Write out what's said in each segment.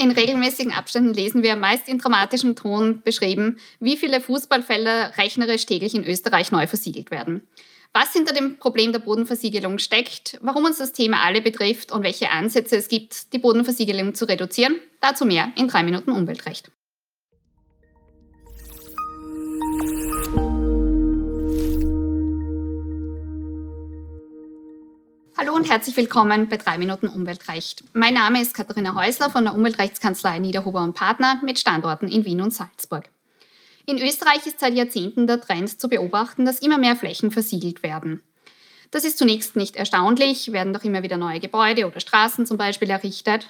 In regelmäßigen Abständen lesen wir meist in dramatischem Ton beschrieben, wie viele Fußballfelder rechnerisch täglich in Österreich neu versiegelt werden. Was hinter dem Problem der Bodenversiegelung steckt, warum uns das Thema alle betrifft und welche Ansätze es gibt, die Bodenversiegelung zu reduzieren, dazu mehr in drei Minuten Umweltrecht. Und herzlich willkommen bei 3 Minuten Umweltrecht. Mein Name ist Katharina Häusler von der Umweltrechtskanzlei Niederhuber und Partner mit Standorten in Wien und Salzburg. In Österreich ist seit Jahrzehnten der Trend zu beobachten, dass immer mehr Flächen versiegelt werden. Das ist zunächst nicht erstaunlich, werden doch immer wieder neue Gebäude oder Straßen zum Beispiel errichtet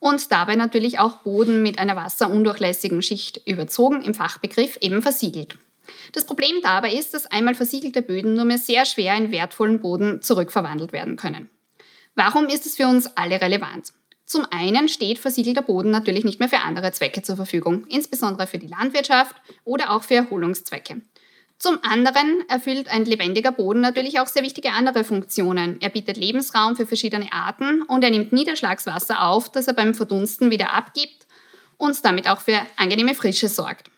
und dabei natürlich auch Boden mit einer wasserundurchlässigen Schicht überzogen, im Fachbegriff eben versiegelt. Das Problem dabei ist, dass einmal versiegelte Böden nur mehr sehr schwer in wertvollen Boden zurückverwandelt werden können. Warum ist es für uns alle relevant? Zum einen steht versiegelter Boden natürlich nicht mehr für andere Zwecke zur Verfügung, insbesondere für die Landwirtschaft oder auch für Erholungszwecke. Zum anderen erfüllt ein lebendiger Boden natürlich auch sehr wichtige andere Funktionen. Er bietet Lebensraum für verschiedene Arten und er nimmt Niederschlagswasser auf, das er beim Verdunsten wieder abgibt und damit auch für angenehme Frische sorgt.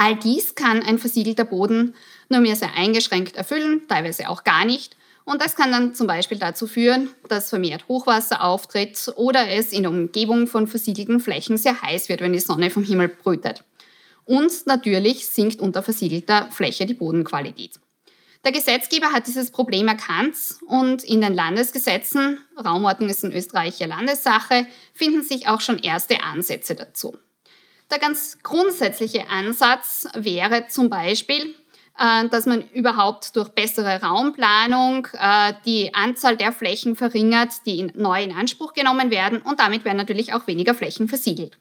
All dies kann ein versiegelter Boden nur mehr sehr eingeschränkt erfüllen, teilweise auch gar nicht. Und das kann dann zum Beispiel dazu führen, dass vermehrt Hochwasser auftritt oder es in der Umgebung von versiegelten Flächen sehr heiß wird, wenn die Sonne vom Himmel brütet. Und natürlich sinkt unter versiegelter Fläche die Bodenqualität. Der Gesetzgeber hat dieses Problem erkannt und in den Landesgesetzen, Raumordnung ist in Österreich ja Landessache, finden sich auch schon erste Ansätze dazu. Der ganz grundsätzliche Ansatz wäre zum Beispiel, äh, dass man überhaupt durch bessere Raumplanung äh, die Anzahl der Flächen verringert, die neu in Anspruch genommen werden und damit werden natürlich auch weniger Flächen versiegelt.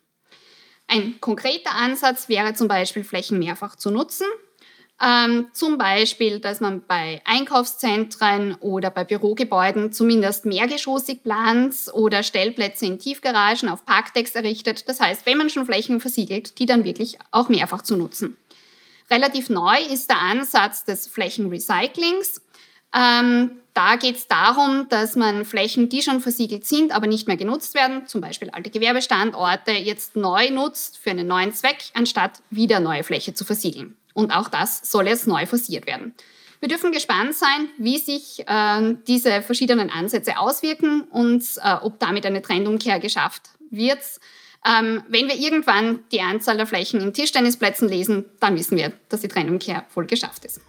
Ein konkreter Ansatz wäre zum Beispiel Flächen mehrfach zu nutzen. Ähm, zum Beispiel, dass man bei Einkaufszentren oder bei Bürogebäuden zumindest mehrgeschossig plant oder Stellplätze in Tiefgaragen auf Parkdecks errichtet. Das heißt, wenn man schon Flächen versiegelt, die dann wirklich auch mehrfach zu nutzen. Relativ neu ist der Ansatz des Flächenrecyclings. Ähm, da geht es darum, dass man Flächen, die schon versiegelt sind, aber nicht mehr genutzt werden, zum Beispiel alte Gewerbestandorte, jetzt neu nutzt für einen neuen Zweck, anstatt wieder neue Fläche zu versiegeln. Und auch das soll jetzt neu forciert werden. Wir dürfen gespannt sein, wie sich äh, diese verschiedenen Ansätze auswirken und äh, ob damit eine Trendumkehr geschafft wird. Ähm, wenn wir irgendwann die Anzahl der Flächen in Tischtennisplätzen lesen, dann wissen wir, dass die Trendumkehr voll geschafft ist.